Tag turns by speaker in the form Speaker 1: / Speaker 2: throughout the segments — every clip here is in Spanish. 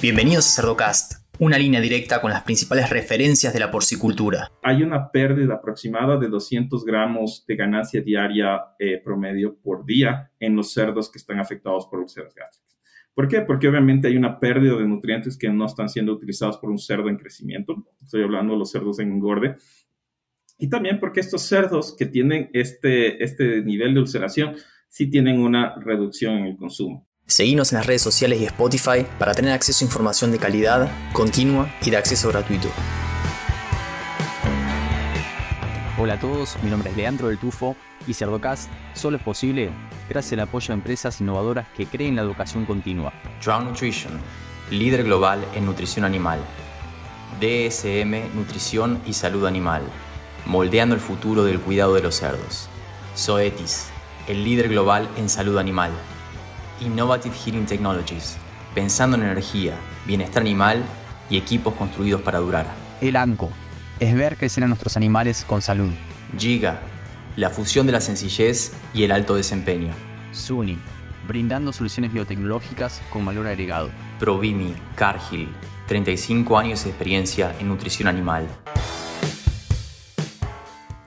Speaker 1: Bienvenidos a Cerdocast, una línea directa con las principales referencias de la porcicultura.
Speaker 2: Hay una pérdida aproximada de 200 gramos de ganancia diaria eh, promedio por día en los cerdos que están afectados por úlceras gástricas. ¿Por qué? Porque obviamente hay una pérdida de nutrientes que no están siendo utilizados por un cerdo en crecimiento. Estoy hablando de los cerdos en engorde. Y también porque estos cerdos que tienen este, este nivel de ulceración sí tienen una reducción en el consumo.
Speaker 1: Seguimos en las redes sociales y Spotify para tener acceso a información de calidad, continua y de acceso gratuito.
Speaker 3: Hola a todos, mi nombre es Leandro del Tufo y Cerdocast solo es posible gracias al apoyo de empresas innovadoras que creen la educación continua.
Speaker 4: Drown Nutrition, líder global en nutrición animal. DSM, nutrición y salud animal, moldeando el futuro del cuidado de los cerdos. Zoetis, el líder global en salud animal Innovative Heating Technologies, pensando en energía, bienestar animal y equipos construidos para durar.
Speaker 3: El ANCO es ver crecer a nuestros animales con salud.
Speaker 4: Giga, la fusión de la sencillez y el alto desempeño.
Speaker 3: SUNY, brindando soluciones biotecnológicas con valor agregado.
Speaker 4: Provimi, Cargill, 35 años de experiencia en nutrición animal.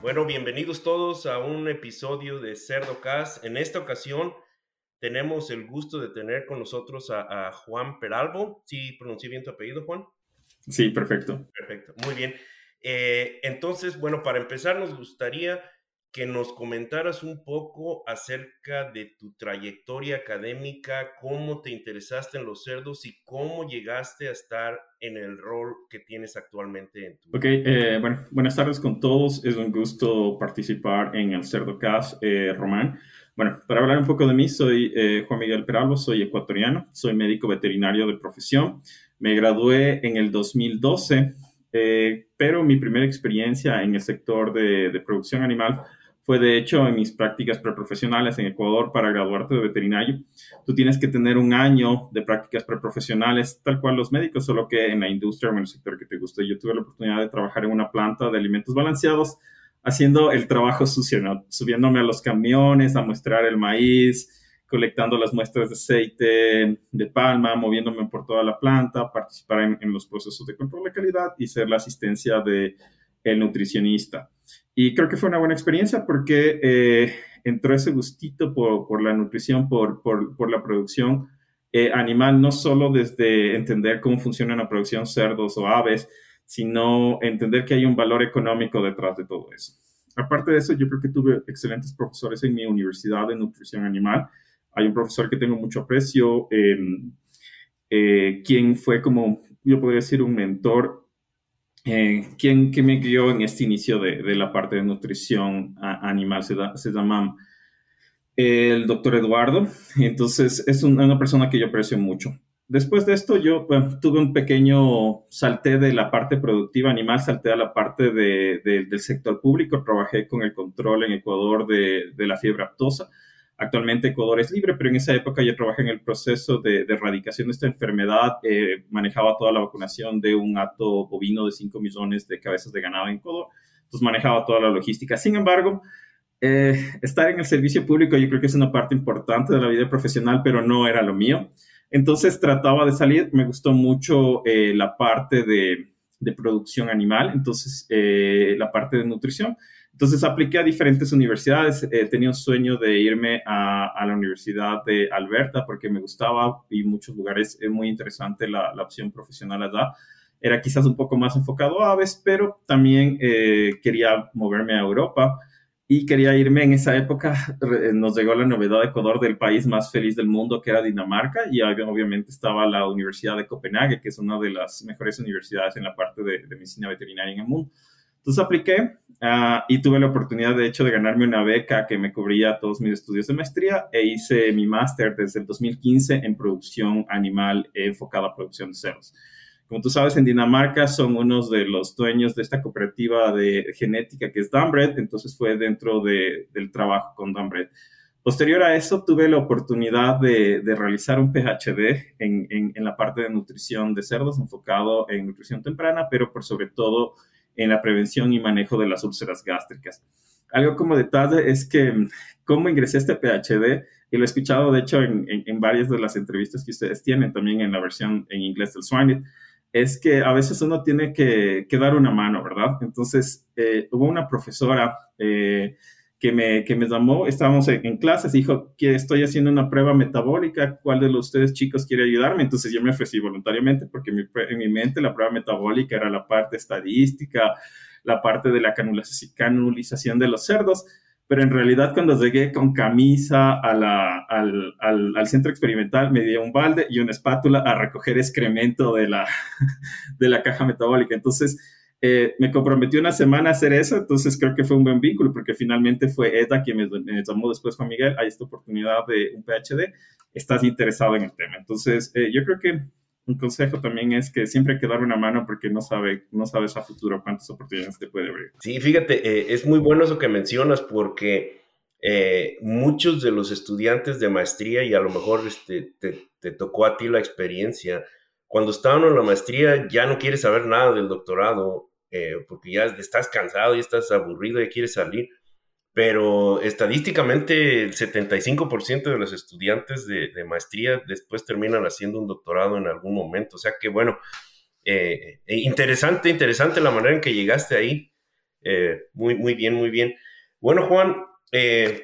Speaker 5: Bueno, bienvenidos todos a un episodio de Cerdo Cast. En esta ocasión tenemos el gusto de tener con nosotros a, Juan Peralvo. ¿Sí pronuncié bien tu apellido, Juan?
Speaker 2: Sí, perfecto.
Speaker 5: Perfecto, muy bien. Eh, entonces, bueno, para empezar, nos gustaría que nos comentaras un poco acerca de tu trayectoria académica, cómo te interesaste en los cerdos y cómo llegaste a estar en el rol que tienes actualmente en tu...
Speaker 2: Ok, eh, bueno, buenas tardes con todos. Es un gusto participar en el CerdoCast, eh, Román. Bueno, para hablar un poco de mí, soy eh, Juan Miguel Peralvo, soy ecuatoriano, soy médico veterinario de profesión. Me gradué en el 2012, eh, pero mi primera experiencia en el sector de, de, producción animal fue de hecho en mis prácticas preprofesionales en Ecuador para graduarte de veterinario. Tú tienes que tener un año de prácticas preprofesionales, tal cual los médicos, solo que en la industria o en el sector que te guste. Yo tuve la oportunidad de trabajar en una planta de alimentos balanceados haciendo el trabajo sucio, subiéndome a los camiones a mostrar el maíz, colectando las muestras de aceite de palma, moviéndome por toda la planta, participar en, los procesos de control de calidad y ser la asistencia el nutricionista. Y creo que fue una buena experiencia porque eh, entró ese gustito por, por la nutrición, por, por, por la producción eh, animal, no solo desde entender cómo funciona la producción cerdos o aves, sino entender que hay un valor económico detrás de todo eso. Aparte de eso, yo creo que tuve excelentes profesores en mi universidad de nutrición animal. Hay un profesor que tengo mucho aprecio, em, eh, quien fue como, yo podría decir, un mentor, eh, quien que me guió en este inicio de, de la parte de nutrición animal, se, se llama el doctor Eduardo. Entonces, es una persona que yo aprecio mucho. Después de esto, yo tuve un pequeño salté de la parte productiva animal, salté a la parte del sector público. Trabajé con el control en Ecuador de, la fiebre aftosa. Actualmente Ecuador es libre, pero en esa época yo trabajé en el proceso de, erradicación de esta enfermedad. Eh, manejaba toda la vacunación de un hato bovino de 5 millones de cabezas de ganado en Ecuador. Entonces manejaba toda la logística. Sin embargo, eh, estar en el servicio público yo creo que es una parte importante de la vida profesional, pero no era lo mío. Entonces trataba de salir, me gustó mucho eh, la parte de, producción animal, entonces eh, la parte de nutrición. Entonces apliqué a diferentes universidades, eh, tenía un sueño de irme a, la Universidad de Alberta porque me gustaba y muchos lugares es muy interesante la, opción profesional allá. Era quizás un poco más enfocado a aves, pero también quería moverme a Europa y quería irme en esa época. Nos llegó la novedad de Ecuador del país más feliz del mundo, que era Dinamarca, y obviamente estaba la Universidad de Copenhague, que es una de las mejores universidades en la parte de, medicina veterinaria en el mundo. Entonces apliqué ah, y tuve la oportunidad, de hecho, de ganarme una beca que me cubría todos mis estudios de maestría e hice mi máster desde el 2015 en producción animal enfocada a producción de cerdos. Como tú sabes, en Dinamarca son unos de los dueños de esta cooperativa de genética que es Danbred, entonces fue dentro de, del trabajo con Danbred. Posterior a eso, tuve la oportunidad de, de realizar un PhD en, en, en, la parte de nutrición de cerdos, enfocado en nutrición temprana, pero por sobre todo en la prevención y manejo de las úlceras gástricas. Algo como detalle es que cómo ingresé a este PhD y lo he escuchado, de hecho, en, en, varias de las entrevistas que ustedes tienen, también en la versión en inglés del Swine, es que a veces uno tiene que, dar una mano, ¿verdad? Entonces, eh, hubo una profesora eh, que, me, llamó, estábamos en, clases, dijo que estoy haciendo una prueba metabólica, ¿cuál de los ustedes chicos quiere ayudarme? Entonces yo me ofrecí voluntariamente porque en mi mente la prueba metabólica era la parte estadística, la parte de la canulización de los cerdos pero en realidad cuando llegué con camisa al, al, centro experimental me dio un balde y una espátula a recoger excremento de la, de la caja metabólica. Entonces eh, me comprometió una semana a hacer eso, entonces creo que fue un buen vínculo porque finalmente fue Eda quien me, llamó después Juan Miguel, hay esta oportunidad de un PhD, estás interesado en el tema. Entonces eh, yo creo que un consejo también es que siempre hay que dar una mano porque no, sabe, no sabes a futuro cuántas oportunidades te puede abrir.
Speaker 5: Sí, fíjate, eh, es muy bueno eso que mencionas porque eh, muchos de los estudiantes de maestría, y a lo mejor este, te, tocó a ti la experiencia, cuando estaban en la maestría ya no quieres saber nada del doctorado eh, porque ya estás cansado, y estás aburrido, y quieres salir pero estadísticamente el 75% de los estudiantes de, maestría después terminan haciendo un doctorado en algún momento. O sea que bueno, eh, eh, interesante, interesante la manera en que llegaste ahí. Eh, muy, muy bien, muy bien. Bueno, Juan,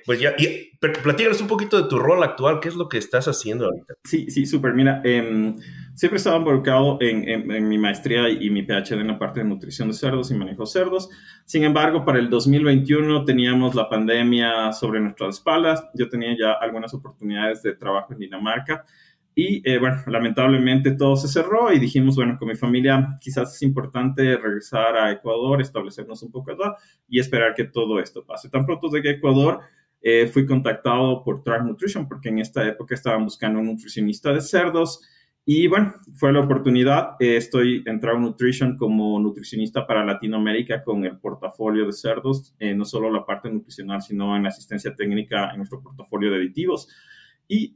Speaker 5: pues ya, y, platícanos un poquito de tu rol actual, ¿qué es lo que estás haciendo ahorita?
Speaker 2: Sí, sí, súper. Mira, eh, siempre estaba involucrado en, en, mi maestría y mi PhD en la parte de nutrición de cerdos y manejo de cerdos. Sin embargo, para el 2021 teníamos la pandemia sobre nuestras espaldas. Yo tenía ya algunas oportunidades de trabajo en Dinamarca. Y eh, bueno, lamentablemente todo se cerró y dijimos, bueno, con mi familia quizás es importante regresar a Ecuador, establecernos un poco allá y esperar que todo esto pase. Tan pronto llegué a Ecuador, eh, fui contactado por Track Nutrition porque en esta época estaban buscando un nutricionista de cerdos y bueno, fue la oportunidad. Eh, estoy en Track Nutrition como nutricionista para Latinoamérica con el portafolio de cerdos, eh, no solo la parte nutricional, sino en la asistencia técnica en nuestro portafolio de aditivos. Y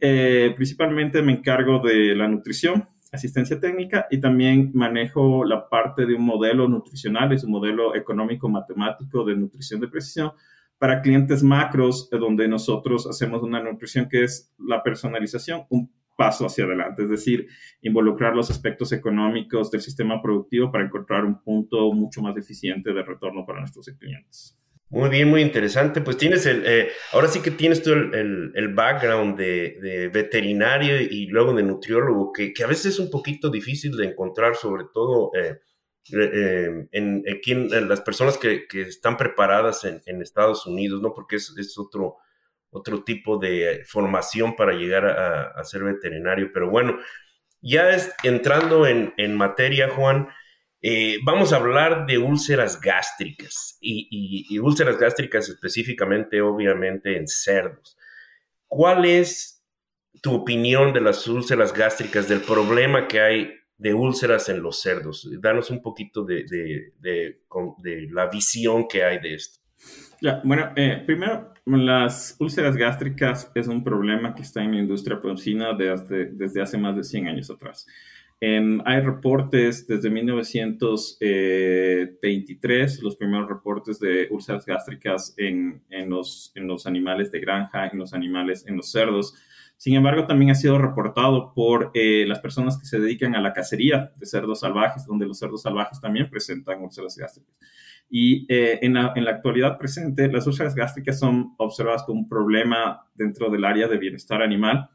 Speaker 2: principalmente me encargo de la nutrición, asistencia técnica y también manejo la parte de un modelo nutricional, es un modelo económico matemático de nutrición de precisión para clientes macros, eh, donde nosotros hacemos una nutrición que es la personalización, un paso hacia adelante, es decir, involucrar los aspectos económicos del sistema productivo para encontrar un punto mucho más eficiente de retorno para nuestros clientes.
Speaker 5: Muy bien, muy interesante. Pues tienes el, eh, ahora sí que tienes tú el, el, background de, veterinario y luego de nutriólogo, que, que, a veces es un poquito difícil de encontrar, sobre todo eh, eh, en, en, las personas que, que están preparadas en, en, Estados Unidos, ¿no? Porque es, es, otro, otro tipo de formación para llegar a, a ser veterinario. Pero bueno, ya es, entrando en, en materia, Juan, eh, vamos a hablar de úlceras gástricas y, y, y, úlceras gástricas específicamente, obviamente, en cerdos. ¿Cuál es tu opinión de las úlceras gástricas, del problema que hay de úlceras en los cerdos. Danos un poquito de, la visión que hay de esto.
Speaker 2: Ya, bueno, eh, primero, las úlceras gástricas es un problema que está en la industria porcina desde, desde hace más de 100 años atrás. Em, hay reportes desde 1923, los primeros reportes de úlceras gástricas en, en, los, en los animales de granja, en los animales, en los cerdos. Sin embargo, también ha sido reportado por eh, las personas que se dedican a la cacería de cerdos salvajes, donde los cerdos salvajes también presentan úlceras gástricas. Y eh, en, la, en, la, actualidad presente, las úlceras gástricas son observadas como un problema dentro del área de bienestar animal.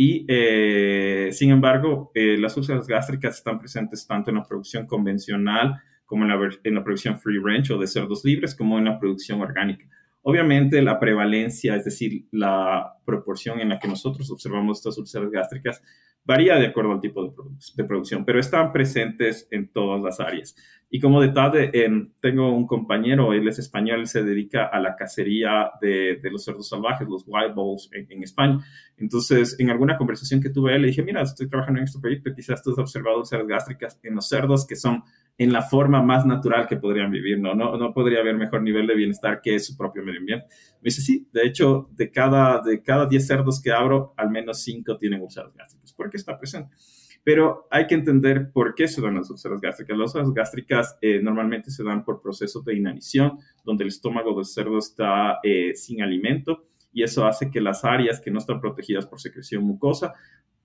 Speaker 2: Y, eh, sin embargo, las úlceras gástricas están presentes tanto en la producción convencional como en la, en la producción free range o de cerdos libres, como en la producción orgánica. Obviamente la prevalencia, es decir, la proporción en la que nosotros observamos estas úlceras gástricas, varía de acuerdo al tipo de, producción, pero están presentes en todas las áreas. Y como detalle, tengo un compañero, él es español, se dedica a la cacería de, los cerdos salvajes, los wild bulls en, España. Entonces, en alguna conversación que tuve, le dije, mira, estoy trabajando en este proyecto, quizás tú has observado úlceras gástricas en los cerdos que son en la forma más natural que podrían vivir, ¿no? No, no podría haber mejor nivel de bienestar que su propio medio ambiente. Me dice, sí, de hecho, de cada, de cada 10 cerdos que abro, al menos 5 tienen úlceras gástricas, porque está presente. Pero hay que entender por qué se dan las úlceras gástricas. Las úlceras gástricas eh, normalmente se dan por procesos de inanición, donde el estómago del cerdo está eh, sin alimento y eso hace que las áreas que no están protegidas por secreción mucosa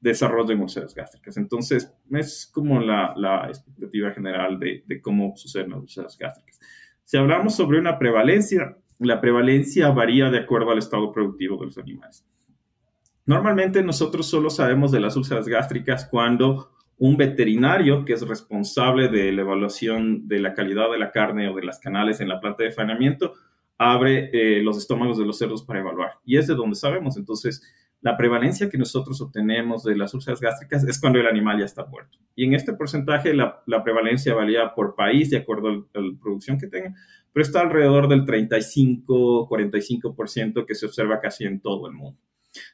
Speaker 2: desarrollen úlceras gástricas. Entonces, es como la, la expectativa general de, de, cómo suceden las úlceras gástricas. Si hablamos sobre una prevalencia, la prevalencia varía de acuerdo al estado productivo de los animales. Normalmente nosotros solo sabemos de las úlceras gástricas cuando un veterinario que es responsable de la evaluación de la calidad de la carne o de las canales en la planta de faenamiento abre eh, los estómagos de los cerdos para evaluar. Y es de donde sabemos. Entonces, la prevalencia que nosotros obtenemos de las úlceras gástricas es cuando el animal ya está muerto. Y en este porcentaje la, prevalencia varía por país de acuerdo a la producción que tenga, pero está alrededor del 35-45% que se observa casi en todo el mundo.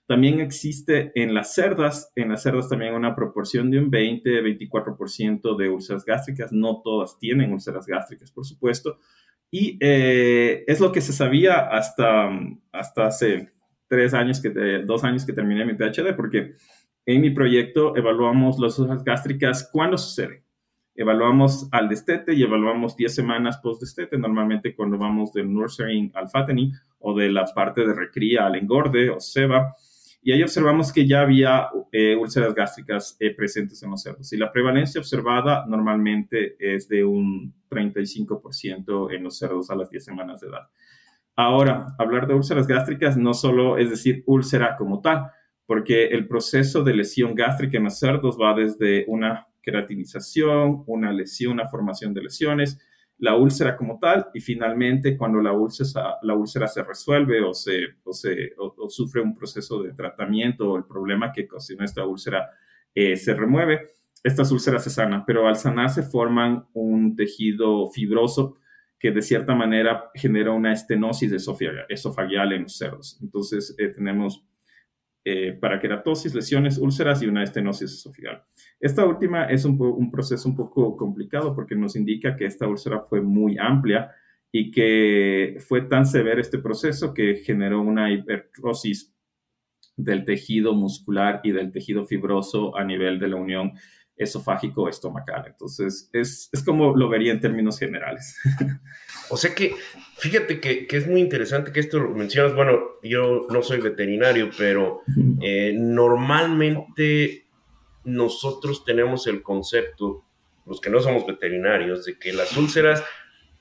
Speaker 2: También existe en las cerdas, en las cerdas también una proporción de un 20-24% de úlceras gástricas. No todas tienen úlceras gástricas, por supuesto. Y eh, es lo que se sabía hasta, hasta hace tres años, que, dos años que terminé mi PhD, porque en mi proyecto evaluamos las úlceras gástricas cuando sucede. Evaluamos al destete y evaluamos 10 semanas post-destete, normalmente cuando vamos del nurturing al fattening o de la parte de recría al engorde o ceba. Y ahí observamos que ya había eh, úlceras gástricas eh, presentes en los cerdos. Y la prevalencia observada normalmente es de un 35% en los cerdos a las 10 semanas de edad. Ahora, hablar de úlceras gástricas no solo es decir úlcera como tal, porque el proceso de lesión gástrica en los cerdos va desde una queratinización, una lesión, una formación de lesiones, la úlcera como tal y finalmente cuando la úlcera, la úlcera se resuelve o, se, o, se, o, sufre un proceso de tratamiento o el problema que ocasionó esta úlcera eh, se remueve, estas úlceras se sanan, pero al sanarse forman un tejido fibroso que de cierta manera genera una estenosis esofagial en los cerdos. Entonces eh, tenemos eh, paraqueratosis, lesiones, úlceras y una estenosis esofagial. Esta última es un, proceso un poco complicado porque nos indica que esta úlcera fue muy amplia y que fue tan severo este proceso que generó una hipertrosis del tejido muscular y del tejido fibroso a nivel de la unión esofágico estomacal. Entonces, es, como lo vería en términos generales.
Speaker 5: O sea que, fíjate que, es muy interesante que esto lo mencionas. Bueno, yo no soy veterinario, pero eh, normalmente nosotros tenemos el concepto, los que no somos veterinarios, de que las úlceras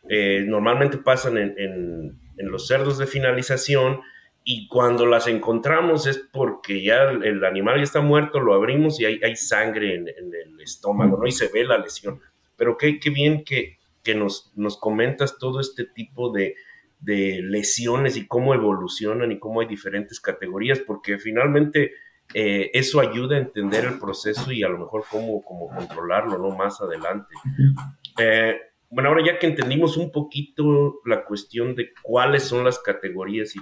Speaker 5: eh, normalmente pasan en, los cerdos de finalización y cuando las encontramos es porque ya el, animal ya está muerto, lo abrimos y hay, hay sangre en, el estómago, ¿no? Y se ve la lesión. Pero qué, qué bien que, que nos, nos comentas todo este tipo de, de lesiones y cómo evolucionan y cómo hay diferentes categorías, porque finalmente eh, eso ayuda a entender el proceso y a lo mejor cómo, cómo controlarlo ¿no? más adelante. Eh, bueno, ahora ya que entendimos un poquito la cuestión de cuáles son las categorías y,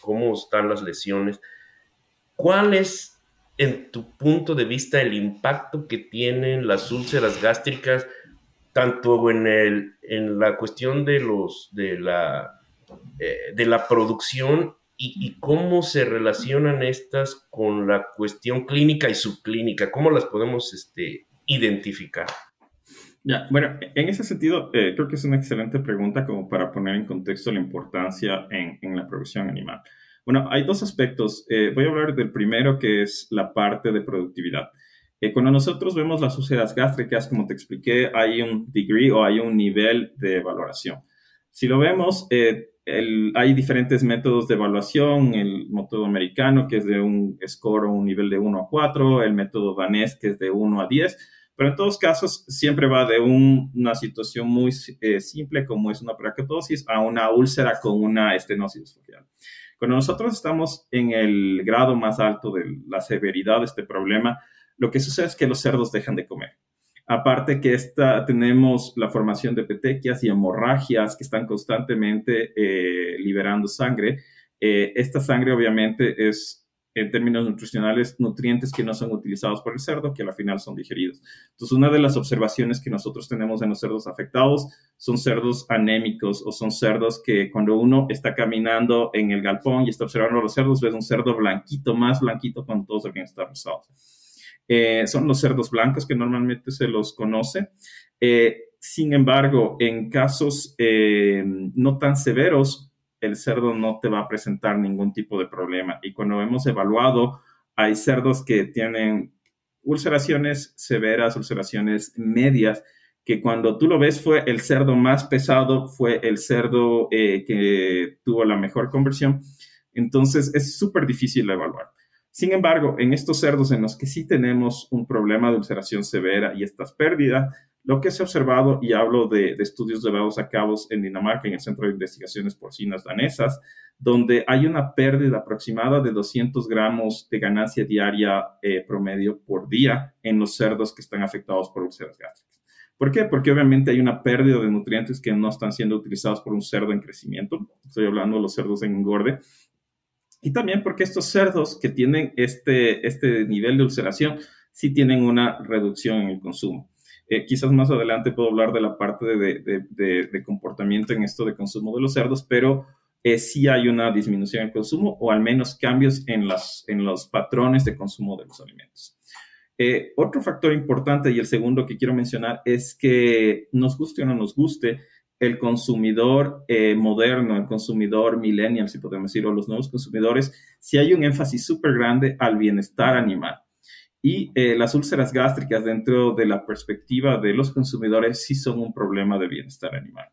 Speaker 5: cómo están las lesiones, ¿cuál es, en tu punto de vista, el impacto que tienen las úlceras gástricas, tanto en, el, en la cuestión de, los, de, la, eh, de la producción y, cómo se relacionan estas con la cuestión clínica y subclínica, cómo las podemos este, identificar.
Speaker 2: Ya, bueno, en ese sentido, eh, creo que es una excelente pregunta como para poner en contexto la importancia en, en la producción animal. Bueno, hay dos aspectos. Eh, voy a hablar del primero, que es la parte de productividad. Eh, cuando nosotros vemos las úlceras gástricas, como te expliqué, hay un degree o hay un nivel de valoración. Si lo vemos, eh, hay diferentes métodos de evaluación, el método americano que es de un score o un nivel de 1 a 4, el método danés que es de 1 a 10, pero en todos casos siempre va de una situación muy eh, simple como es una paraquetosis a una úlcera con una estenosis facial. Cuando nosotros estamos en el grado más alto de la severidad de este problema, lo que sucede es que los cerdos dejan de comer. Aparte que esta, tenemos la formación de petequias y hemorragias que están constantemente eh, liberando sangre. Eh, esta sangre obviamente es, en términos nutricionales, nutrientes que no son utilizados por el cerdo, que al final son digeridos. Entonces, una de las observaciones que nosotros tenemos en los cerdos afectados son cerdos anémicos o son cerdos que cuando uno está caminando en el galpón y está observando a los cerdos, ves un cerdo blanquito, más blanquito cuando todos alguien está rosados. Eh, son los cerdos blancos que normalmente se los conoce. Eh, sin embargo, en casos eh, no tan severos, el cerdo no te va a presentar ningún tipo de problema. Y cuando hemos evaluado, hay cerdos que tienen ulceraciones severas, ulceraciones medias, que cuando tú lo ves fue el cerdo más pesado, fue el cerdo eh, que tuvo la mejor conversión. Entonces es súper difícil evaluar. Sin embargo, en estos cerdos en los que sí tenemos un problema de ulceración severa y estas pérdidas, lo que se ha observado, y hablo de, estudios llevados a cabo en Dinamarca, en el Centro de Investigaciones Porcinas Danesas, donde hay una pérdida aproximada de 200 gramos de ganancia diaria eh, promedio por día en los cerdos que están afectados por úlceras gástricas. ¿Por qué? Porque obviamente hay una pérdida de nutrientes que no están siendo utilizados por un cerdo en crecimiento. Estoy hablando de los cerdos en engorde. Y también porque estos cerdos que tienen este, este nivel de ulceración sí tienen una reducción en el consumo. Eh, quizás más adelante puedo hablar de la parte de, comportamiento en esto de consumo de los cerdos, pero eh, sí hay una disminución en el consumo o al menos cambios en, las, en los patrones de consumo de los alimentos. Eh, otro factor importante y el segundo que quiero mencionar es que nos guste o no nos guste, el consumidor moderno, el consumidor millennial, si podemos decir, o los nuevos consumidores, si hay un énfasis súper grande al bienestar animal. Y eh, las úlceras gástricas dentro de la perspectiva de los consumidores sí son un problema de bienestar animal.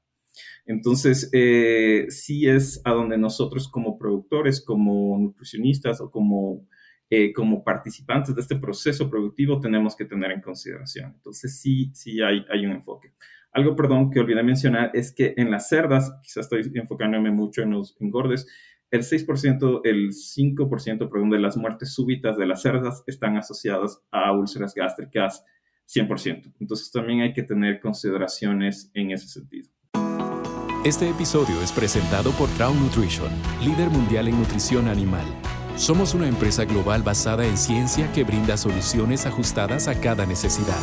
Speaker 2: Entonces, eh, sí es a donde nosotros como productores, como nutricionistas o como, eh, como participantes de este proceso productivo tenemos que tener en consideración. Entonces, sí, sí hay, hay un enfoque. Algo, perdón, que olvidé mencionar es que en las cerdas, quizás estoy enfocándome mucho en los engordes, el 6%, el 5%, perdón, de las muertes súbitas de las cerdas están asociadas a úlceras gástricas 100%. Entonces también hay que tener consideraciones en ese sentido.
Speaker 6: Este episodio es presentado por Crown Nutrition, líder mundial en nutrición animal. Somos una empresa global basada en ciencia que brinda soluciones ajustadas a cada necesidad.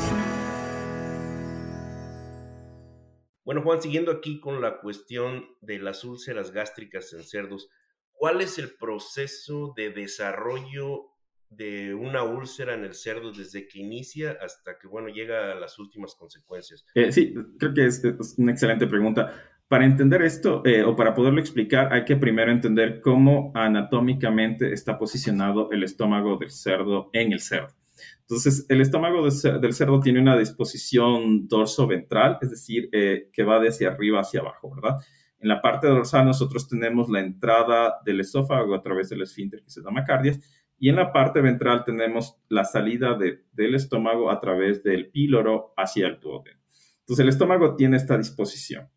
Speaker 5: Bueno, Juan, siguiendo aquí con la cuestión de las úlceras gástricas en cerdos, ¿Cuál es el proceso de desarrollo de una úlcera en el cerdo desde que inicia hasta que, bueno, llega a las últimas consecuencias?
Speaker 2: Eh, sí, creo que es, una excelente pregunta. Para entender esto eh, o para poderlo explicar, hay que primero entender cómo anatómicamente está posicionado el estómago del cerdo en el cerdo. Entonces, el estómago del cerdo tiene una disposición dorso-ventral, es decir, eh, que va de hacia arriba hacia abajo, ¿verdad? En la parte dorsal nosotros tenemos la entrada del esófago a través del esfínter que se llama cardias y en la parte ventral tenemos la salida del estómago a través del píloro hacia el duodeno. Entonces el estómago tiene esta disposición.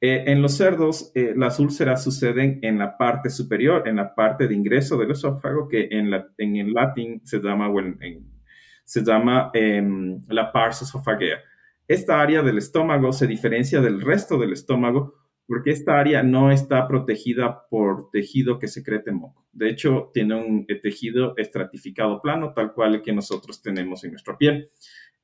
Speaker 2: Eh, en los cerdos, eh, las úlceras suceden en la parte superior, en la parte de ingreso del esófago, que en, en el latín se llama, se llama em, la pars esofagea. Esta área del estómago se diferencia del resto del estómago porque esta área no está protegida por tejido que secrete moco. De hecho, tiene un eh, tejido estratificado plano, tal cual el que nosotros tenemos en nuestra piel.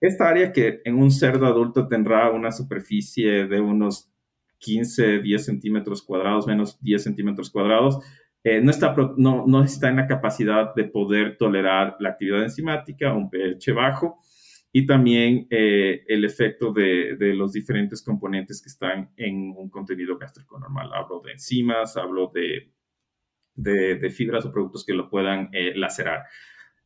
Speaker 2: Esta área que en un cerdo adulto tendrá una superficie de unos 15, 10 centímetros cuadrados, menos 10 centímetros cuadrados, eh, no, está, no, no está en la capacidad de poder tolerar la actividad enzimática, un pH bajo, y también eh, el efecto de, los diferentes componentes que están en un contenido gástrico normal. Hablo de enzimas, hablo de, de, fibras o productos que lo puedan eh, lacerar.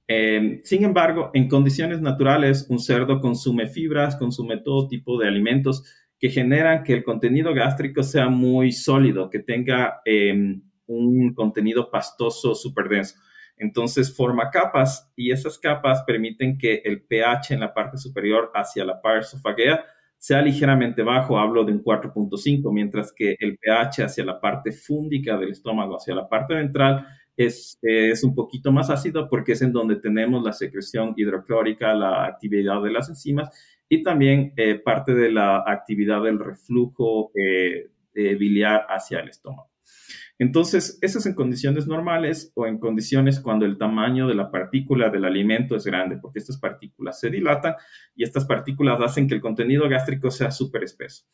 Speaker 2: Em, sin embargo, en condiciones naturales, un cerdo consume fibras, consume todo tipo de alimentos que generan que el contenido gástrico sea muy sólido, que tenga em, un contenido pastoso súper denso. Entonces forma capas y esas capas permiten que el pH en la parte superior hacia la parte esofagea sea ligeramente bajo, hablo de un 4.5, mientras que el pH hacia la parte fúndica del estómago, hacia la parte ventral, es, es, un poquito más ácido porque es en donde tenemos la secreción hidroclórica, la actividad de las enzimas y también eh, parte de la actividad del reflujo eh, eh, biliar hacia el estómago. Entonces, eso es en condiciones normales o en condiciones cuando el tamaño de la partícula del alimento es grande, porque estas partículas se dilatan y estas partículas hacen que el contenido gástrico sea súper espeso.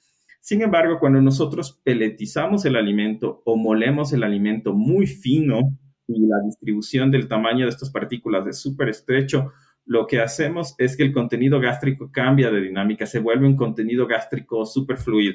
Speaker 2: Sin embargo, cuando nosotros peletizamos el alimento o molemos el alimento muy fino y la distribución del tamaño de estas partículas es súper estrecho, lo que hacemos es que el contenido gástrico cambia de dinámica, se vuelve un contenido gástrico súper fluido.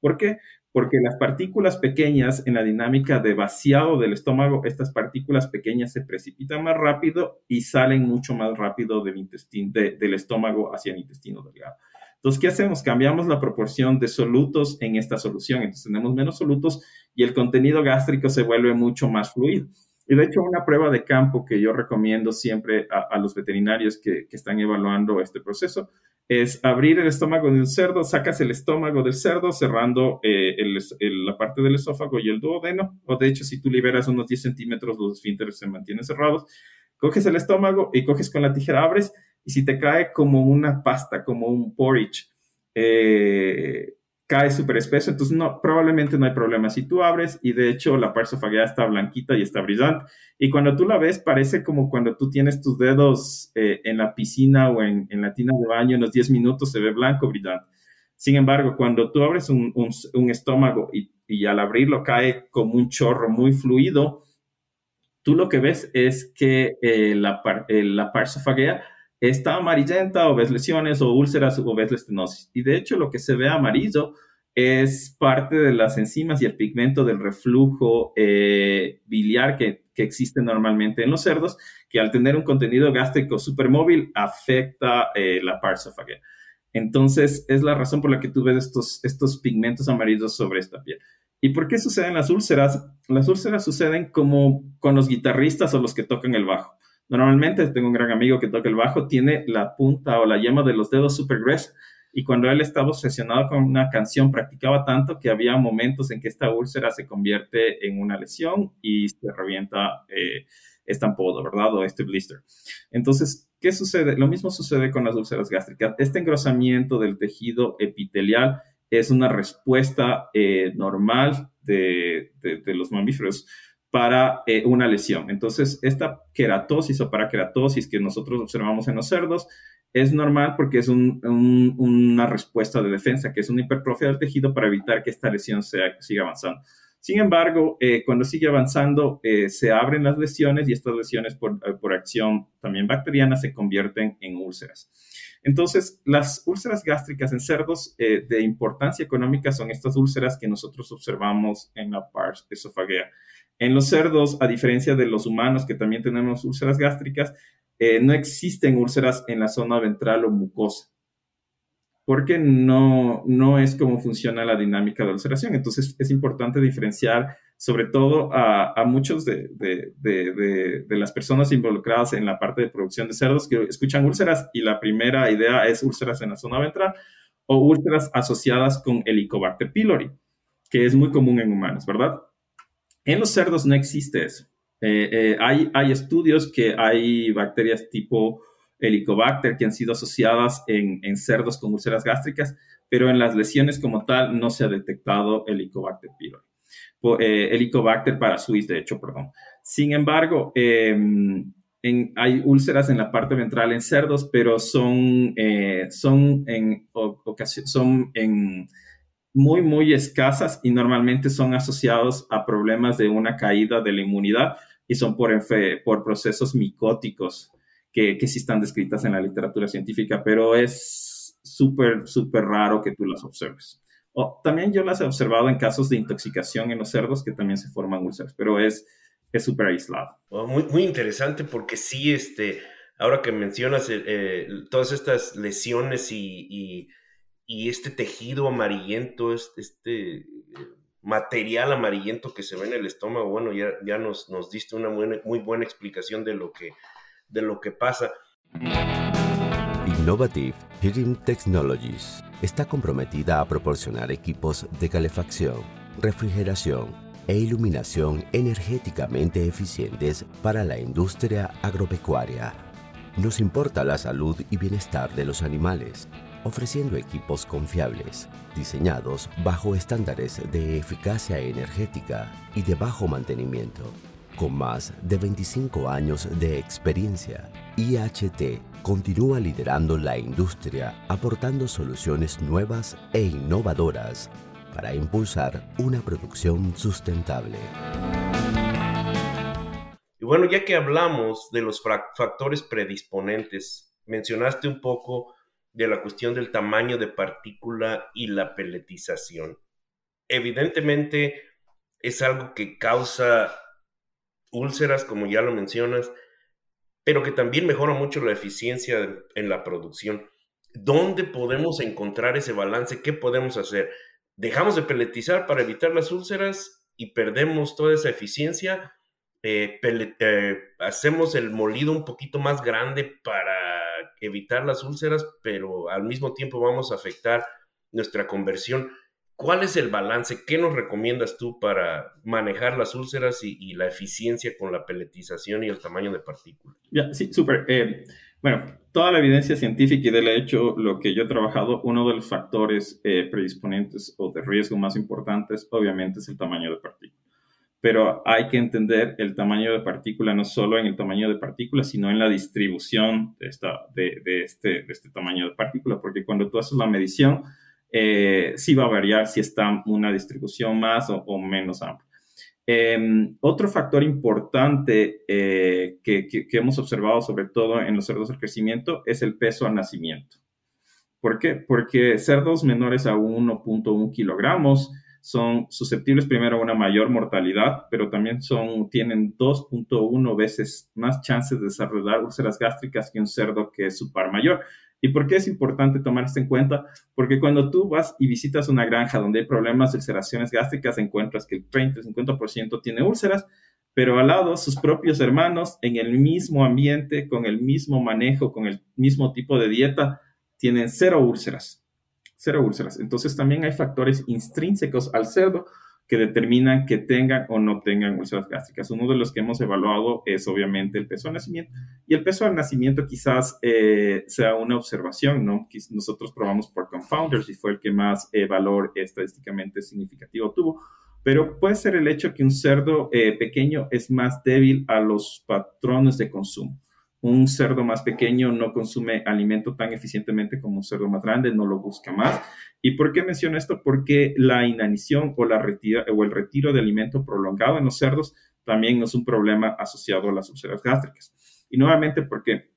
Speaker 2: ¿Por qué? Porque las partículas pequeñas en la dinámica de vaciado del estómago, estas partículas pequeñas se precipitan más rápido y salen mucho más rápido del, estómago hacia el intestino delgado. Entonces, ¿qué hacemos? Cambiamos la proporción de solutos en esta solución. Entonces, tenemos menos solutos y el contenido gástrico se vuelve mucho más fluido. Y de hecho, una prueba de campo que yo recomiendo siempre a, los veterinarios que, están evaluando este proceso es abrir el estómago del cerdo, sacas el estómago del cerdo cerrando eh, la parte del esófago y el duodeno, o de hecho si tú liberas unos 10 centímetros los esfínteres se mantienen cerrados, coges el estómago y coges con la tijera, abres y si te cae como una pasta, como un porridge, eh, cae súper espeso, entonces no, probablemente no hay problema. Si tú abres y de hecho la parsofagea está blanquita y está brillante, y cuando tú la ves parece como cuando tú tienes tus dedos eh, en la piscina o en, la tina de baño, en los 10 minutos se ve blanco, brillante. Sin embargo, cuando tú abres un, estómago y, al abrirlo cae como un chorro muy fluido, tú lo que ves es que eh, la, eh, la parsofagea está amarillenta o ves lesiones o úlceras o ves la estenosis. Y de hecho lo que se ve amarillo es parte de las enzimas y el pigmento del reflujo eh, biliar que, existe normalmente en los cerdos, que al tener un contenido gástrico supermóvil afecta eh, la parsofagea. Entonces, es la razón por la que tú ves estos, estos pigmentos amarillos sobre esta piel. ¿Y por qué suceden las úlceras? Las úlceras suceden como con los guitarristas o los que tocan el bajo. Normalmente tengo un gran amigo que toca el bajo, tiene la punta o la yema de los dedos súper gruesa y cuando él estaba obsesionado con una canción practicaba tanto que había momentos en que esta úlcera se convierte en una lesión y se revienta eh, este ¿verdad? O este blister. Entonces, ¿qué sucede? Lo mismo sucede con las úlceras gástricas. Este engrosamiento del tejido epitelial es una respuesta eh, normal de los mamíferos para eh, una lesión. Entonces, esta queratosis o paraqueratosis que nosotros observamos en los cerdos es normal porque es una respuesta de defensa, que es una hipertrofia del tejido para evitar que esta lesión siga avanzando. Sin embargo, eh, cuando sigue avanzando, eh, se abren las lesiones y estas lesiones por, por, acción también bacteriana se convierten en úlceras. Entonces, las úlceras gástricas en cerdos de importancia económica son estas úlceras que nosotros observamos en la pars esofagea. En los cerdos, a diferencia de los humanos que también tenemos úlceras gástricas, eh, no existen úlceras en la zona ventral o mucosa, porque no, no es como funciona la dinámica de ulceración. Entonces es importante diferenciar sobre todo a, muchos de, de, las personas involucradas en la parte de producción de cerdos que escuchan úlceras y la primera idea es úlceras en la zona ventral o úlceras asociadas con Helicobacter pylori, que es muy común en humanos, ¿verdad? En los cerdos no existe eso. Eh, eh, hay, hay estudios que hay bacterias tipo Helicobacter que han sido asociadas en, cerdos con úlceras gástricas, pero en las lesiones como tal no se ha detectado Helicobacter pylori. Eh, Helicobacter parasuis, de hecho, perdón. Sin embargo, em, hay úlceras en la parte ventral en cerdos, pero son, son en, son en muy, muy escasas y normalmente son asociados a problemas de una caída de la inmunidad y son por, por procesos micóticos que, que sí están descritas en la literatura científica, pero es súper, súper raro que tú las observes. O, también yo las he observado en casos de intoxicación en los cerdos que también se forman úlceras, pero es súper aislado.
Speaker 5: muy, muy interesante porque sí, este, ahora que mencionas eh, eh, todas estas lesiones y y este tejido amarillento, este, material amarillento que se ve en el estómago, bueno, ya, ya nos, nos diste una muy, buena explicación de lo que, de lo que pasa.
Speaker 7: Innovative Heating Technologies está comprometida a proporcionar equipos de calefacción, refrigeración e iluminación energéticamente eficientes para la industria agropecuaria. Nos importa la salud y bienestar de los animales ofreciendo equipos confiables, diseñados bajo estándares de eficacia energética y de bajo mantenimiento. Con más de 25 años de experiencia, IHT continúa liderando la industria aportando soluciones nuevas e innovadoras para impulsar una producción sustentable.
Speaker 5: Y bueno, ya que hablamos de los factores predisponentes, mencionaste un poco de la cuestión del tamaño de partícula y la peletización. evidentemente es algo que causa úlceras, como ya lo mencionas, pero que también mejora mucho la eficiencia en la producción. ¿Dónde podemos encontrar ese balance? ¿Qué podemos hacer? ¿Dejamos de peletizar para evitar las úlceras y perdemos toda esa eficiencia? Eh, eh, ¿Hacemos el molido un poquito más grande para evitar las úlceras, pero al mismo tiempo vamos a afectar nuestra conversión? ¿Cuál es el balance? ¿Qué nos recomiendas tú para manejar las úlceras y, la eficiencia con la peletización y el tamaño de partículas?
Speaker 2: Ya, sí, súper. Eh, bueno, toda la evidencia científica y de hecho lo que yo he trabajado, uno de los factores eh, predisponentes o de riesgo más importantes obviamente es el tamaño de partícula. Pero hay que entender el tamaño de partícula no solo en el tamaño de partícula, sino en la distribución de, esta, de, de, este, de este tamaño de partícula, porque cuando tú haces la medición, eh, sí va a variar si está una distribución más o, menos amplia. Em, otro factor importante eh, que, hemos observado, sobre todo en los cerdos de crecimiento, es el peso al nacimiento. ¿Por qué? Porque cerdos menores a 1.1 kilogramos son susceptibles primero a una mayor mortalidad, pero también son, tienen 2.1 veces más chances de desarrollar úlceras gástricas que un cerdo que es su par mayor. ¿Y por qué es importante tomar esto en cuenta? Porque cuando tú vas y visitas una granja donde hay problemas de ulceraciones gástricas, encuentras que el 30, 50% tiene úlceras, pero al lado sus propios hermanos, en el mismo ambiente, con el mismo manejo, con el mismo tipo de dieta, tienen cero úlceras. Cero úlceras. Entonces también hay factores intrínsecos al cerdo que determinan que tengan o no tengan úlceras gástricas. Uno de los que hemos evaluado es obviamente el peso al nacimiento. Y el peso al nacimiento quizás eh, sea una observación, ¿no? Nosotros probamos por confounders y fue el que más eh, valor estadísticamente significativo tuvo. Pero puede ser el hecho que un cerdo eh, pequeño es más débil a los patrones de consumo un cerdo más pequeño no consume alimento tan eficientemente como un cerdo más grande, no lo busca más. ¿Y por qué menciono esto? Porque la inanición o, la retira, o el retiro de alimento prolongado en los cerdos también es un problema asociado a las úlceras gástricas. Y nuevamente porque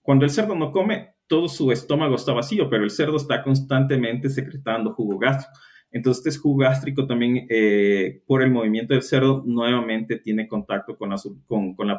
Speaker 2: cuando el cerdo no come, todo su estómago está vacío, pero el cerdo está constantemente secretando jugo gástrico. Entonces, este jugo gástrico también, eh, por el movimiento del cerdo, nuevamente tiene contacto con la, con, con la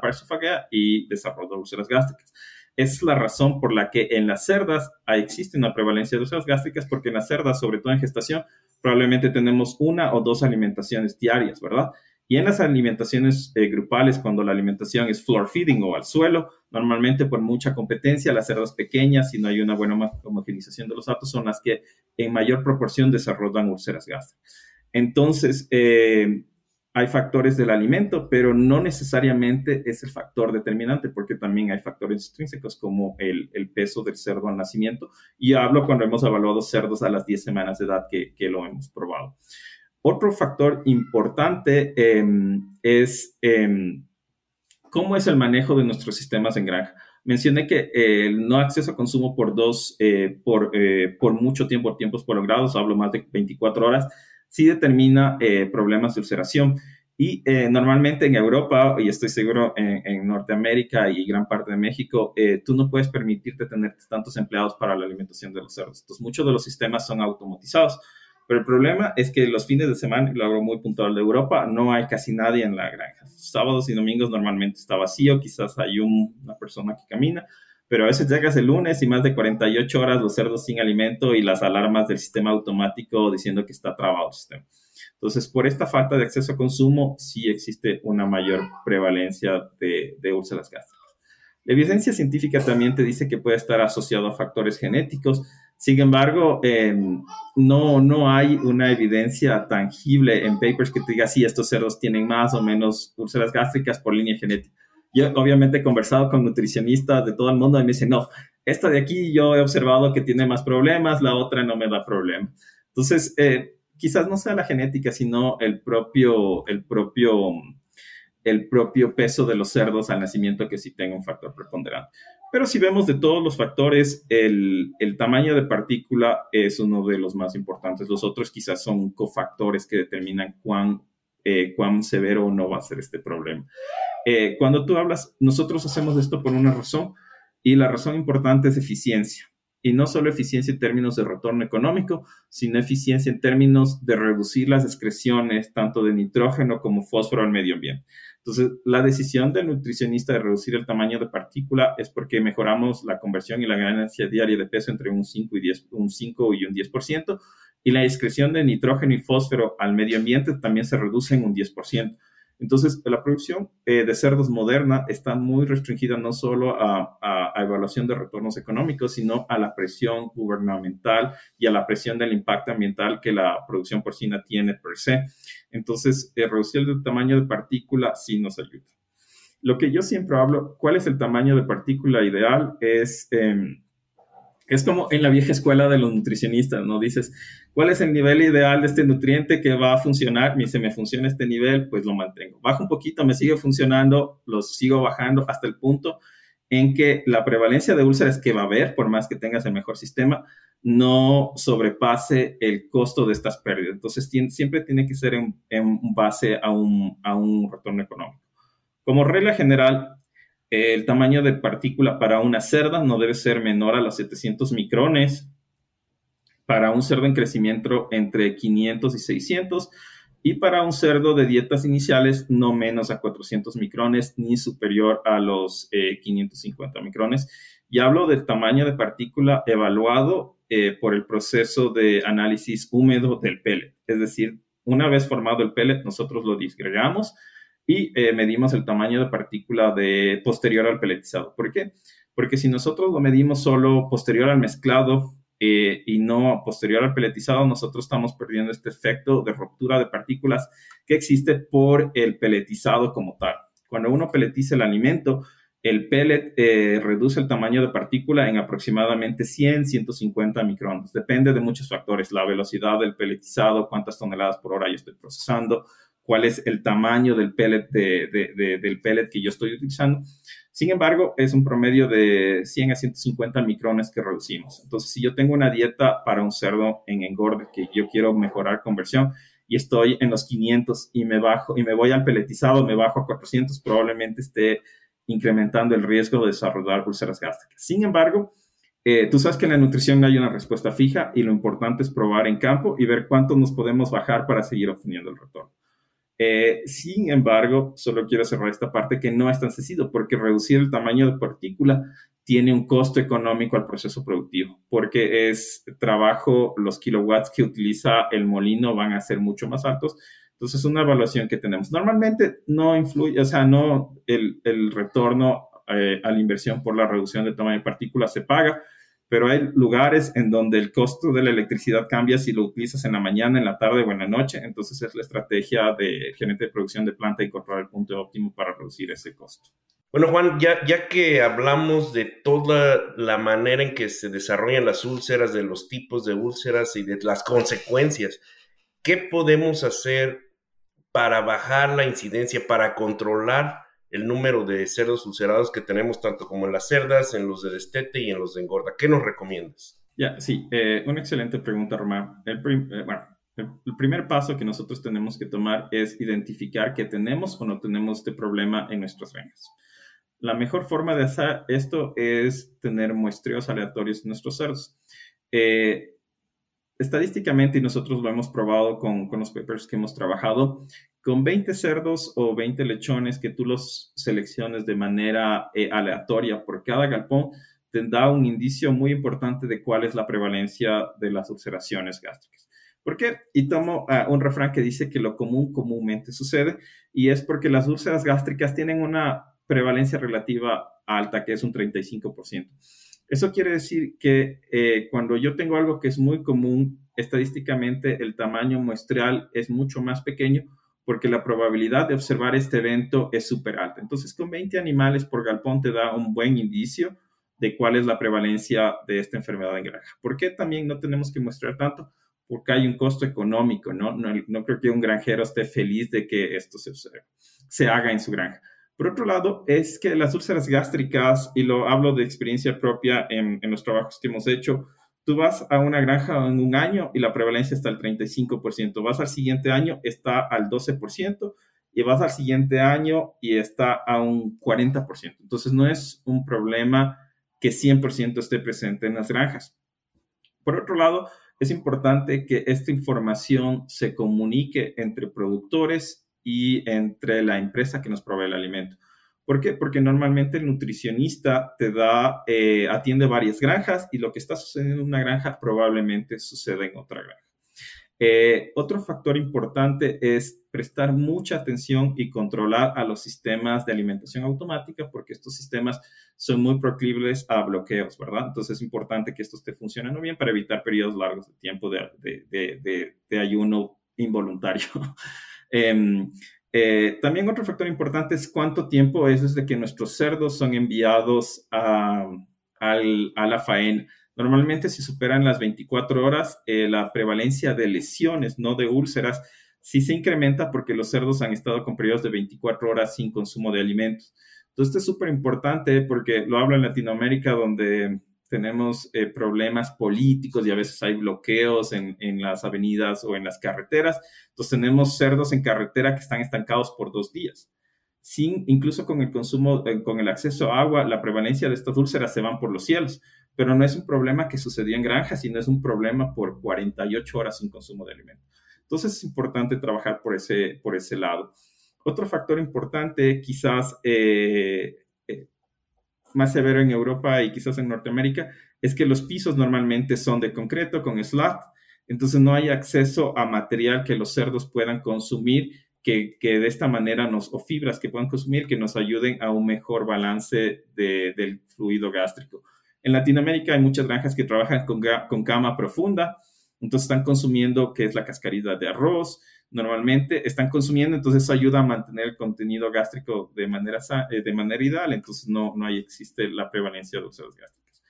Speaker 2: y desarrolla úlceras gástricas. Es la razón por la que en las cerdas existe una prevalencia de úlceras gástricas, porque en las cerdas, sobre todo en gestación, probablemente tenemos una o dos alimentaciones diarias, ¿verdad? Y en las alimentaciones eh, grupales, cuando la alimentación es floor feeding o al suelo, normalmente por mucha competencia, las cerdas pequeñas, si no hay una buena homogenización de los datos, son las que en mayor proporción desarrollan úlceras gástricas. Entonces, eh, hay factores del alimento, pero no necesariamente es el factor determinante, porque también hay factores extrínsecos como el, peso del cerdo al nacimiento. Y hablo cuando hemos evaluado cerdos a las 10 semanas de edad que, que lo hemos probado. Otro factor importante em, es em, cómo es el manejo de nuestros sistemas en granja. Mencioné que el no acceso a consumo por dos, eh, por, eh, por mucho tiempo, por tiempos prolongados, hablo más de 24 horas, sí determina eh, problemas de ulceración. Y normalmente en Europa, y estoy seguro en, en, Norteamérica y gran parte de México, tú no puedes permitirte tener tantos empleados para la alimentación de los cerdos. Entonces, muchos de los sistemas son automatizados. Pero el problema es que los fines de semana, lo hago muy puntual de Europa, no hay casi nadie en la granja. Sábados y domingos normalmente está vacío, quizás hay una persona que camina, pero a veces llegas el lunes y más de 48 horas los cerdos sin alimento y las alarmas del sistema automático diciendo que está trabado el sistema. Entonces, por esta falta de acceso a consumo, sí existe una mayor prevalencia de, de úlceras gástricas. La evidencia científica también te dice que puede estar asociado a factores genéticos, sin embargo, em, no, no hay una evidencia tangible en papers que te diga si estos cerdos tienen más o menos úlceras gástricas por línea genética. Yo obviamente he conversado con nutricionistas de todo el mundo y me dicen, no, esta de aquí yo he observado que tiene más problemas, la otra no me da problema. Entonces, eh, quizás no sea la genética, sino el propio, el propio, el propio peso de los cerdos al nacimiento que sí tenga un factor preponderante. Pero si vemos de todos los factores, el, tamaño de partícula es uno de los más importantes. Los otros quizás son cofactores que determinan cuán, eh, cuán severo o no va a ser este problema. Eh, cuando tú hablas, nosotros hacemos esto por una razón y la razón importante es eficiencia. Y no solo eficiencia en términos de retorno económico, sino eficiencia en términos de reducir las excreciones tanto de nitrógeno como fósforo al medio ambiente. Entonces, la decisión del nutricionista de reducir el tamaño de partícula es porque mejoramos la conversión y la ganancia diaria de peso entre un 5 y, 10, un 5 y un 10%, y la excreción de nitrógeno y fósforo al medio ambiente también se reduce en un 10%. Entonces, la producción eh, de cerdos moderna está muy restringida no solo a, evaluación de retornos económicos, sino a la presión gubernamental y a la presión del impacto ambiental que la producción porcina tiene per se. Entonces, eh, reducir el tamaño de partícula sí nos ayuda. Lo que yo siempre hablo, ¿cuál es el tamaño de partícula ideal? Es... Em, es como en la vieja escuela de los nutricionistas, ¿no? Dices, ¿cuál es el nivel ideal de este nutriente que va a funcionar? Si me funciona este nivel, pues lo mantengo. Bajo un poquito, me sigue funcionando, lo sigo bajando hasta el punto en que la prevalencia de úlceras que va a haber, por más que tengas el mejor sistema, no sobrepase el costo de estas pérdidas. Entonces, siempre tiene que ser en, base a un, a un retorno económico. Como regla general, el tamaño de partícula para una cerda no debe ser menor a los 700 micrones. Para un cerdo en crecimiento entre 500 y 600. Y para un cerdo de dietas iniciales no menos a 400 micrones ni superior a los 550 eh, micrones. Y hablo del tamaño de partícula evaluado eh, por el proceso de análisis húmedo del pellet. Es decir, una vez formado el pellet, nosotros lo disgregamos y eh, medimos el tamaño de partícula de posterior al peletizado. ¿Por qué? Porque si nosotros lo medimos solo posterior al mezclado eh, y no posterior al peletizado, nosotros estamos perdiendo este efecto de ruptura de partículas que existe por el peletizado como tal. Cuando uno peletiza el alimento, el pellet eh, reduce el tamaño de partícula en aproximadamente 100, 150 micrones. Depende de muchos factores, la velocidad del peletizado, cuántas toneladas por hora yo estoy procesando, cuál es el tamaño del pellet, del pellet que yo estoy utilizando. Sin embargo, es un promedio de 100 a 150 micrones que reducimos. Entonces, si yo tengo una dieta para un cerdo en engorde que yo quiero mejorar conversión y estoy en los 500 y me bajo y me voy al peletizado, me bajo a 400, probablemente esté incrementando el riesgo de desarrollar úlceras gástricas. Sin embargo, eh, tú sabes que en la nutrición no hay una respuesta fija y lo importante es probar en campo y ver cuánto nos podemos bajar para seguir obteniendo el retorno. Eh, sin embargo, solo quiero cerrar esta parte que no es tan sencillo porque reducir el tamaño de partícula tiene un costo económico al proceso productivo, porque es trabajo, los kilowatts que utiliza el molino van a ser mucho más altos. Entonces, es una evaluación que tenemos. Normalmente no influye, o sea, no el, el retorno eh, a la inversión por la reducción del tamaño de partícula se paga, pero hay lugares en donde el costo de la electricidad cambia si lo utilizas en la mañana, en la tarde o en la noche. Entonces es la estrategia del gerente de producción de planta encontrar el punto óptimo para reducir ese costo.
Speaker 5: Bueno, Juan, ya, ya que hablamos de toda la manera en que se desarrollan las úlceras, de los tipos de úlceras y de las consecuencias, ¿qué podemos hacer para bajar la incidencia, para controlar el número de cerdos ulcerados que tenemos tanto como en las cerdas, en los de destete y en los de engorda. ¿Qué nos recomiendas?
Speaker 2: Ya, sí, eh, una excelente pregunta, Román. El, eh, el, primer paso que nosotros tenemos que tomar es identificar que tenemos o no tenemos este problema en nuestras venas. La mejor forma de hacer esto es tener muestreos aleatorios en nuestros cerdos. Eh, estadísticamente, y nosotros lo hemos probado con, con, los papers que hemos trabajado, con 20 cerdos o 20 lechones que tú los selecciones de manera eh, aleatoria por cada galpón, te da un indicio muy importante de cuál es la prevalencia de las ulceraciones gástricas. ¿Por qué? Y tomo ah, un refrán que dice que lo común comúnmente sucede y es porque las úlceras gástricas tienen una prevalencia relativa alta, que es un 35%. Eso quiere decir que eh, cuando yo tengo algo que es muy común, estadísticamente el tamaño muestreal es mucho más pequeño porque la probabilidad de observar este evento es súper alta. Entonces, con 20 animales por galpón te da un buen indicio de cuál es la prevalencia de esta enfermedad en granja. ¿Por qué también no tenemos que mostrar tanto? Porque hay un costo económico, ¿no? No, creo que un granjero esté feliz de que esto se, se haga en su granja. Por otro lado, es que las úlceras gástricas, y lo hablo de experiencia propia en, en los trabajos que hemos hecho, Tú vas a una granja en un año y la prevalencia está al 35%. Vas al siguiente año, está al 12%. Y vas al siguiente año y está a un 40%. Entonces no es un problema que 100% esté presente en las granjas. Por otro lado, es importante que esta información se comunique entre productores y entre la empresa que nos provee el alimento. ¿Por qué? Porque normalmente el nutricionista te da, eh, atiende varias granjas y lo que está sucediendo en una granja probablemente sucede en otra granja. Eh, otro factor importante es prestar mucha atención y controlar a los sistemas de alimentación automática porque estos sistemas son muy proclives a bloqueos, ¿verdad? Entonces es importante que esto esté funcionando bien para evitar periodos largos de tiempo de, ayuno involuntario. Em, eh, también otro factor importante es cuánto tiempo es desde que nuestros cerdos son enviados a, la faena. Normalmente si superan las 24 horas, eh, la prevalencia de lesiones, no de úlceras, sí se incrementa porque los cerdos han estado con periodos de 24 horas sin consumo de alimentos. Entonces, esto es súper importante porque lo hablo en Latinoamérica donde tenemos eh, problemas políticos y a veces hay bloqueos en, en, las avenidas o en las carreteras. Entonces, tenemos cerdos en carretera que están estancados por dos días. Sin, incluso con el consumo, eh, con el acceso a agua, la prevalencia de estas úlceras se van por los cielos pero no es un problema que sucedió en granjas, sino es un problema por 48 horas sin consumo de alimento. Entonces es importante trabajar por ese, por ese lado. Otro factor importante, quizás eh, más severo en Europa y quizás en Norteamérica, es que los pisos normalmente son de concreto con slat, entonces no hay acceso a material que los cerdos puedan consumir, que, que de esta manera nos, o fibras que puedan consumir, que nos ayuden a un mejor balance del fluido gástrico. En Latinoamérica hay muchas granjas que trabajan con, con cama profunda, entonces están consumiendo, que es la cascarita de arroz, normalmente están consumiendo, entonces eso ayuda a mantener el contenido gástrico de manera, eh, de manera ideal, entonces no, no hay, existe la prevalencia de úlceras gástricas.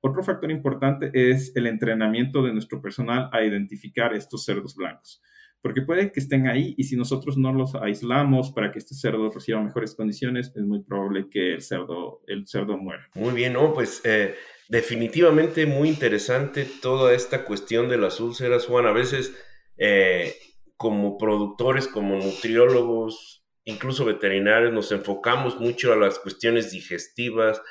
Speaker 2: Otro factor importante es el entrenamiento de nuestro personal a identificar estos cerdos blancos porque puede que estén ahí y si nosotros no los aislamos para que este cerdo reciba mejores condiciones, es muy probable que el cerdo, el cerdo muera.
Speaker 5: Muy bien, ¿no? Pues eh, definitivamente muy interesante toda esta cuestión de las úlceras, Juan. A veces eh, como productores, como nutriólogos, incluso veterinarios, nos enfocamos mucho a las cuestiones digestivas,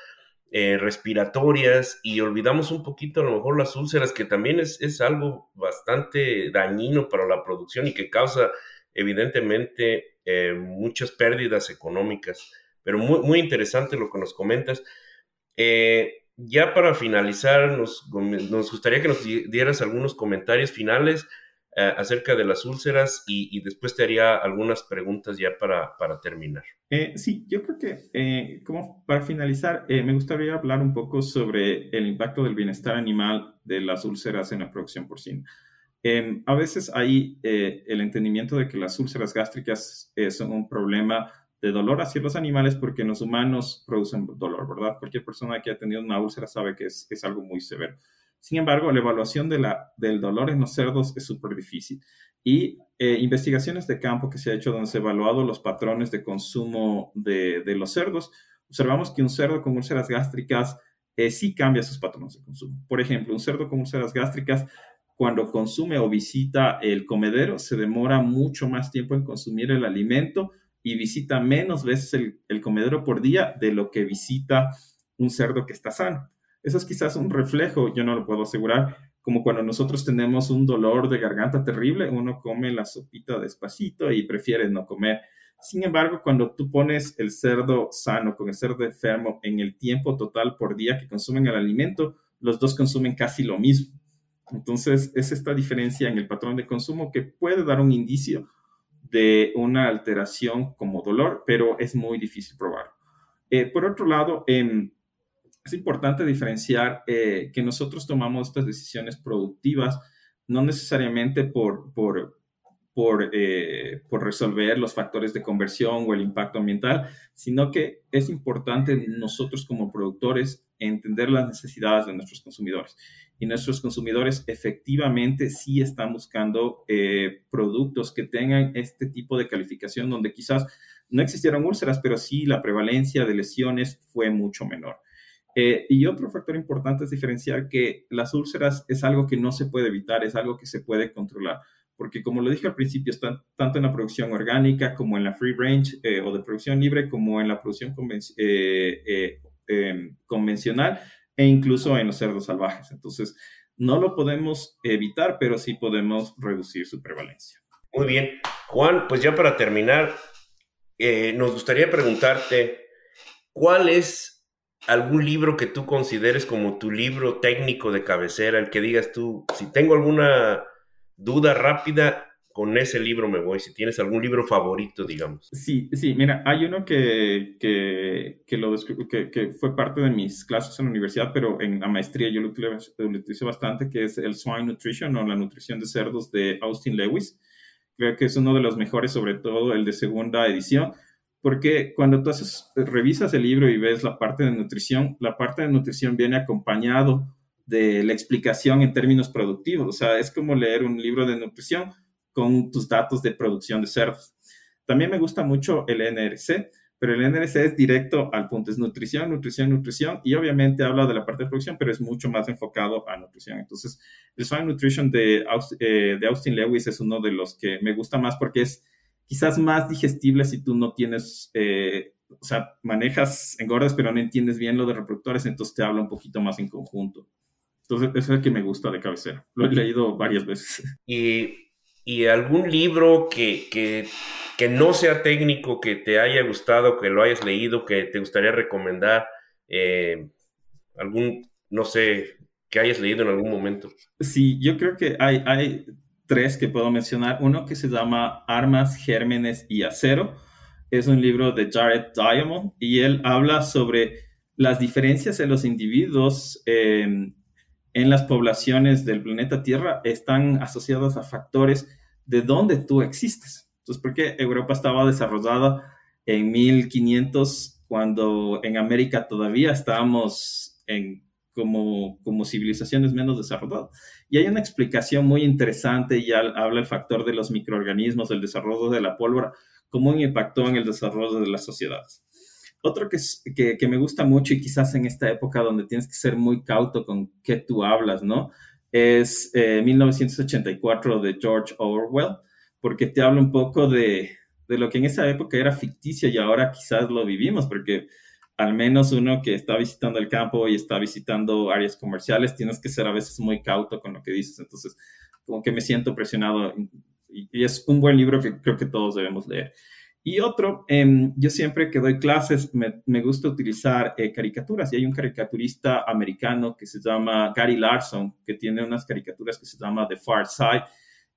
Speaker 5: eh, respiratorias y olvidamos un poquito a lo mejor las úlceras, que también es, es, algo bastante dañino para la producción y que causa evidentemente eh, muchas pérdidas económicas. Pero muy, muy interesante lo que nos comentas. Eh, ya para finalizar, nos, nos gustaría que nos dieras algunos comentarios finales eh, acerca de las úlceras y, después te haría algunas preguntas ya para, para terminar.
Speaker 2: Eh, sí, yo creo que eh, como para finalizar, me gustaría hablar un poco sobre el impacto del bienestar animal de las úlceras en la producción porcina. Em, a veces hay el entendimiento de que las úlceras gástricas son un problema de dolor hacia los animales porque los humanos producen dolor, ¿verdad? Cualquier persona que ha tenido una úlcera sabe que es, es algo muy severo. Sin embargo, la evaluación del dolor en los cerdos es súper difícil. Y eh, investigaciones de campo que se ha hecho donde se ha evaluado los patrones de consumo de, los cerdos, observamos que un cerdo con úlceras gástricas eh, sí cambia sus patrones de consumo. Por ejemplo, un cerdo con úlceras gástricas, cuando consume o visita el comedero, se demora mucho más tiempo en consumir el alimento y visita menos veces el comedero por día de lo que visita un cerdo que está sano. Eso es quizás un reflejo, yo no lo puedo asegurar, como cuando nosotros tenemos un dolor de garganta terrible, uno come la sopita despacito y prefiere no comer. Sin embargo, cuando tú pones el cerdo sano con el cerdo enfermo en el tiempo total por día que consumen el alimento, los dos consumen casi lo mismo. Entonces, es esta diferencia en el patrón de consumo que puede dar un indicio de una alteración como dolor, pero es muy difícil probar. Eh, por otro lado, en es importante diferenciar eh, que nosotros tomamos estas decisiones productivas no necesariamente por, por, por, eh, por, resolver los factores de conversión o el impacto ambiental, sino que es importante nosotros como productores entender las necesidades de nuestros consumidores. Y nuestros consumidores efectivamente sí están buscando eh, productos que tengan este tipo de calificación donde quizás no existieron úlceras, pero sí la prevalencia de lesiones fue mucho menor. Eh, y otro factor importante es diferenciar que las úlceras es algo que no se puede evitar, es algo que se puede controlar, porque como lo dije al principio, están tanto en la producción orgánica como en la free range eh, o de producción libre, como en la producción eh, em, convencional e incluso en los cerdos salvajes. Entonces, no lo podemos evitar, pero sí podemos reducir su prevalencia.
Speaker 5: Muy bien. Juan, pues ya para terminar, nos gustaría preguntarte, ¿cuál es algún libro que tú consideres como tu libro técnico de cabecera, el que digas tú, si tengo alguna duda rápida, con ese libro me voy, si tienes algún libro favorito, digamos.
Speaker 2: Sí, sí, mira, hay uno que, que, que lo, que, que, fue parte de mis clases en la universidad, pero en la maestría yo lo utilizo bastante, que es el Swine Nutrition o la nutrición de cerdos de Austin Lewis. Creo que es uno de los mejores, sobre todo el de segunda edición, porque cuando tú revisas el libro y ves la parte de nutrición, la parte de nutrición viene acompañado de la explicación en términos productivos, o sea, es como leer un libro de nutrición con tus datos de producción de cerdos. También me gusta mucho el NRC, pero el NRC es directo al punto, es nutrición, nutrición, nutrición, y obviamente habla de la parte de producción, pero es mucho más enfocado a nutrición. Entonces, el Swine Nutrition de, eh, de Austin Lewis es uno de los que me gusta más porque es quizás más digestible si tú no tienes, eh, o sea, manejas engordas, pero no entiendes bien lo de reproductores, entonces te habla un poquito más en conjunto. Entonces, eso es el que me gusta de cabecera. Lo he leído varias veces.
Speaker 5: Y y algún libro que, que, que, no sea técnico, que te haya gustado, que lo hayas leído, que te gustaría recomendar, eh, algún, no sé, que hayas leído en algún momento.
Speaker 2: Sí, yo creo que hay, hay tres que puedo mencionar. Uno que se llama Armas, Gérmenes y Acero. Es un libro de Jared Diamond y él habla sobre las diferencias en los individuos eh, en las poblaciones del planeta Tierra están asociadas a factores de donde tú existes. Entonces, porque Europa estaba desarrollada en 1500 cuando en América todavía estábamos en como, como civilizaciones menos desarrolladas? Y hay una explicación muy interesante, y habla el factor de los microorganismos, el desarrollo de la pólvora, cómo impactó en el desarrollo de las sociedades. Otro que, que, que, me gusta mucho y quizás en esta época donde tienes que ser muy cauto con qué tú hablas, ¿no? Es 1984 eh, de George Orwell, porque te habla un poco de, de lo que en esa época era ficticio y ahora quizás lo vivimos, porque al menos uno que está visitando el campo y está visitando áreas comerciales, tienes que ser a veces muy cauto con lo que dices. Entonces, como que me siento presionado y, es un buen libro que creo que todos debemos leer. Y otro, em, yo siempre que doy clases me, me gusta utilizar eh, caricaturas y hay un caricaturista americano que se llama Gary Larson, que tiene unas caricaturas que se llama The Far Side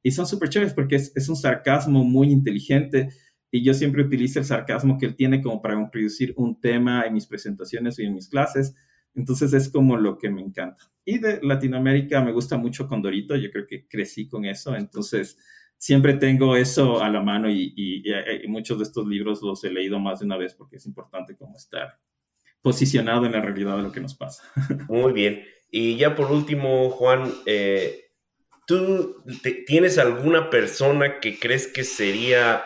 Speaker 2: y son súper chéveres porque es, es, un sarcasmo muy inteligente y yo siempre utilizo el sarcasmo que él tiene como para introducir un tema en mis presentaciones y en mis clases. Entonces es como lo que me encanta. Y de Latinoamérica me gusta mucho Condorito, yo creo que crecí con eso, entonces siempre tengo eso a la mano y, muchos de estos libros los he leído más de una vez porque es importante como estar posicionado en la realidad de lo que nos pasa.
Speaker 5: Muy bien. Y ya por último, Juan, eh, ¿tú tienes alguna persona que crees que sería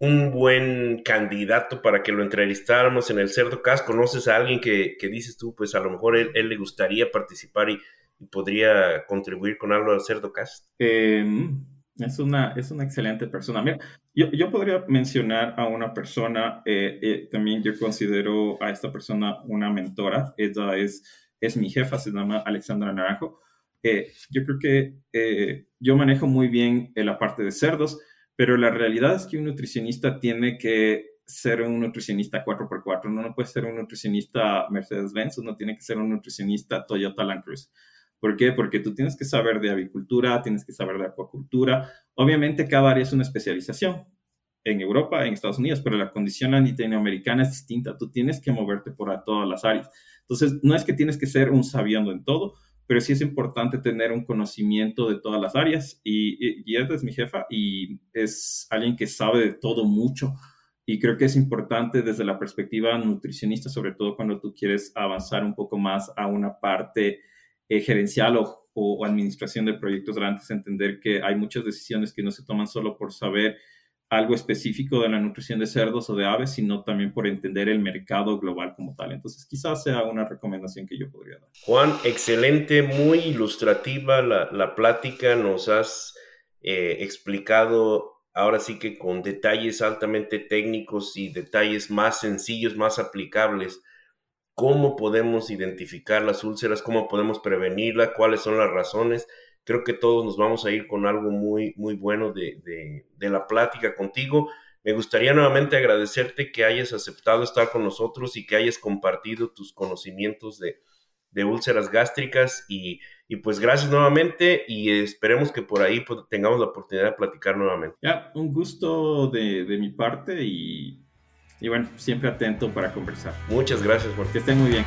Speaker 5: un buen candidato para que lo entrevistáramos en el Cerdo Cast? ¿Conoces a alguien que, dices tú, pues a lo mejor él, él le gustaría participar y, podría contribuir con algo al Cerdo Cast?
Speaker 2: Eh, es una, es una excelente persona. Mira, yo, yo podría mencionar a una persona, eh, eh, también yo considero a esta persona una mentora. Ella es, es mi jefa, se llama Alexandra Naranjo. Eh, yo creo que yo manejo muy bien la parte de cerdos, pero la realidad es que un nutricionista tiene que ser un nutricionista 4x4. Uno no puede ser un nutricionista Mercedes-Benz, uno tiene que ser un nutricionista Toyota Land Cruise. ¿Por qué? Porque tú tienes que saber de avicultura, tienes que saber de acuacultura. Obviamente cada área es una especialización en Europa, en Estados Unidos, pero la condición latinoamericana es distinta. Tú tienes que moverte por todas las áreas. Entonces, no es que tienes que ser un sabiendo en todo, pero sí es importante tener un conocimiento de todas las áreas. Y, y, es mi jefa y es alguien que sabe de todo mucho. Y creo que es importante desde la perspectiva nutricionista, sobre todo cuando tú quieres avanzar un poco más a una parte eh, gerencial o, o, administración de proyectos grandes, entender que hay muchas decisiones que no se toman solo por saber algo específico de la nutrición de cerdos o de aves, sino también por entender el mercado global como tal. Entonces, quizás sea una recomendación que yo podría dar.
Speaker 5: Juan, excelente, muy ilustrativa la, la plática. Nos has eh, explicado ahora sí que con detalles altamente técnicos y detalles más sencillos, más aplicables cómo podemos identificar las úlceras, cómo podemos prevenirlas, cuáles son las razones. Creo que todos nos vamos a ir con algo muy, muy bueno de, de la plática contigo. Me gustaría nuevamente agradecerte que hayas aceptado estar con nosotros y que hayas compartido tus conocimientos de, de úlceras gástricas y, y, pues gracias nuevamente y esperemos que por ahí pues, tengamos la oportunidad de platicar nuevamente.
Speaker 2: Ya, un gusto de, de mi parte y, y, bueno, siempre atento para conversar.
Speaker 5: Muchas gracias, porque
Speaker 2: Que estén muy bien.